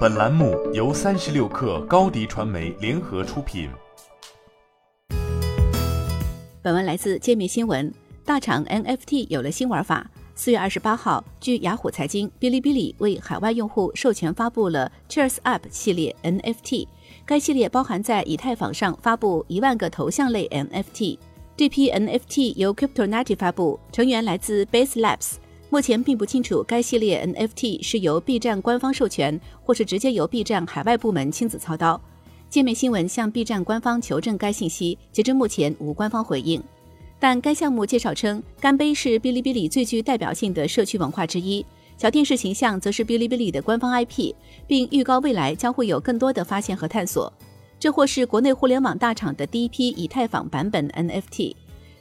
本栏目由三十六氪高低传媒联合出品。本文来自界面新闻。大厂 NFT 有了新玩法。四月二十八号，据雅虎财经，哔哩哔哩为海外用户授权发布了 Cheers Up 系列 NFT。该系列包含在以太坊上发布一万个头像类 NFT。这批 NFT 由 CryptoNazi 发布，成员来自 Base Labs。目前并不清楚该系列 NFT 是由 B 站官方授权，或是直接由 B 站海外部门亲自操刀。界面新闻向 B 站官方求证该信息，截至目前无官方回应。但该项目介绍称，干杯是哔哩哔哩最具代表性的社区文化之一，小电视形象则是哔哩哔哩的官方 IP，并预告未来将会有更多的发现和探索。这或是国内互联网大厂的第一批以太坊版本 NFT。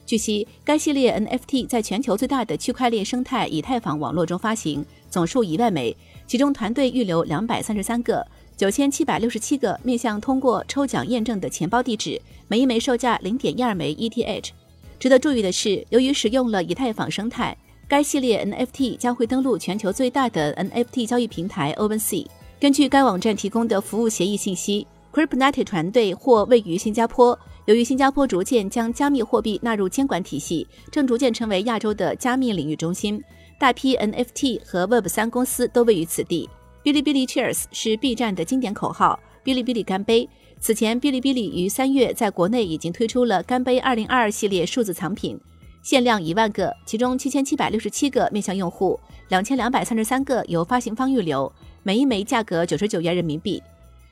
据悉，该系列 NFT 在全球最大的区块链生态以太坊网络中发行，总数一万枚，其中团队预留两百三十三个。九千七百六十七个面向通过抽奖验证的钱包地址，每一枚售价零点一二枚 ETH。值得注意的是，由于使用了以太坊生态，该系列 NFT 将会登陆全球最大的 NFT 交易平台 OpenSea。根据该网站提供的服务协议信息，Cryptonaut 团队或位于新加坡。由于新加坡逐渐将加密货币纳入监管体系，正逐渐成为亚洲的加密领域中心，大批 NFT 和 Web 三公司都位于此地。哔哩哔哩 Cheers 是 B 站的经典口号。哔哩哔哩干杯！此前，哔哩哔哩于三月在国内已经推出了干杯2022系列数字藏品，限量一万个，其中七千七百六十七个面向用户，两千两百三十三个由发行方预留，每一枚价格九十九元人民币。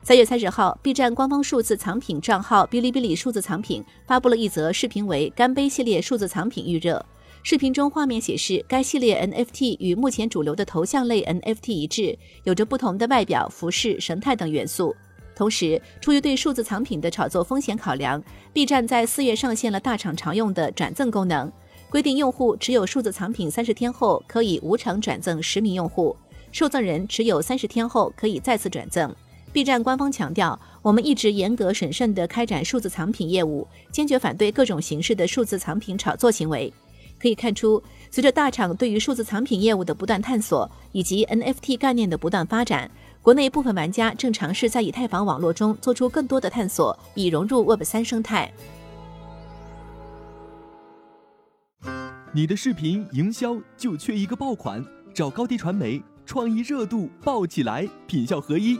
三月三十号，B 站官方数字藏品账号哔哩哔哩数字藏品发布了一则视频，为干杯系列数字藏品预热。视频中画面显示，该系列 NFT 与目前主流的头像类 NFT 一致，有着不同的外表、服饰、神态等元素。同时，出于对数字藏品的炒作风险考量，B 站在四月上线了大厂常用的转赠功能，规定用户持有数字藏品三十天后可以无偿转赠十名用户，受赠人持有三十天后可以再次转赠。B 站官方强调，我们一直严格审慎地开展数字藏品业务，坚决反对各种形式的数字藏品炒作行为。可以看出，随着大厂对于数字藏品业务的不断探索，以及 NFT 概念的不断发展，国内部分玩家正尝试在以太坊网络中做出更多的探索，以融入 Web 三生态。你的视频营销就缺一个爆款，找高低传媒，创意热度爆起来，品效合一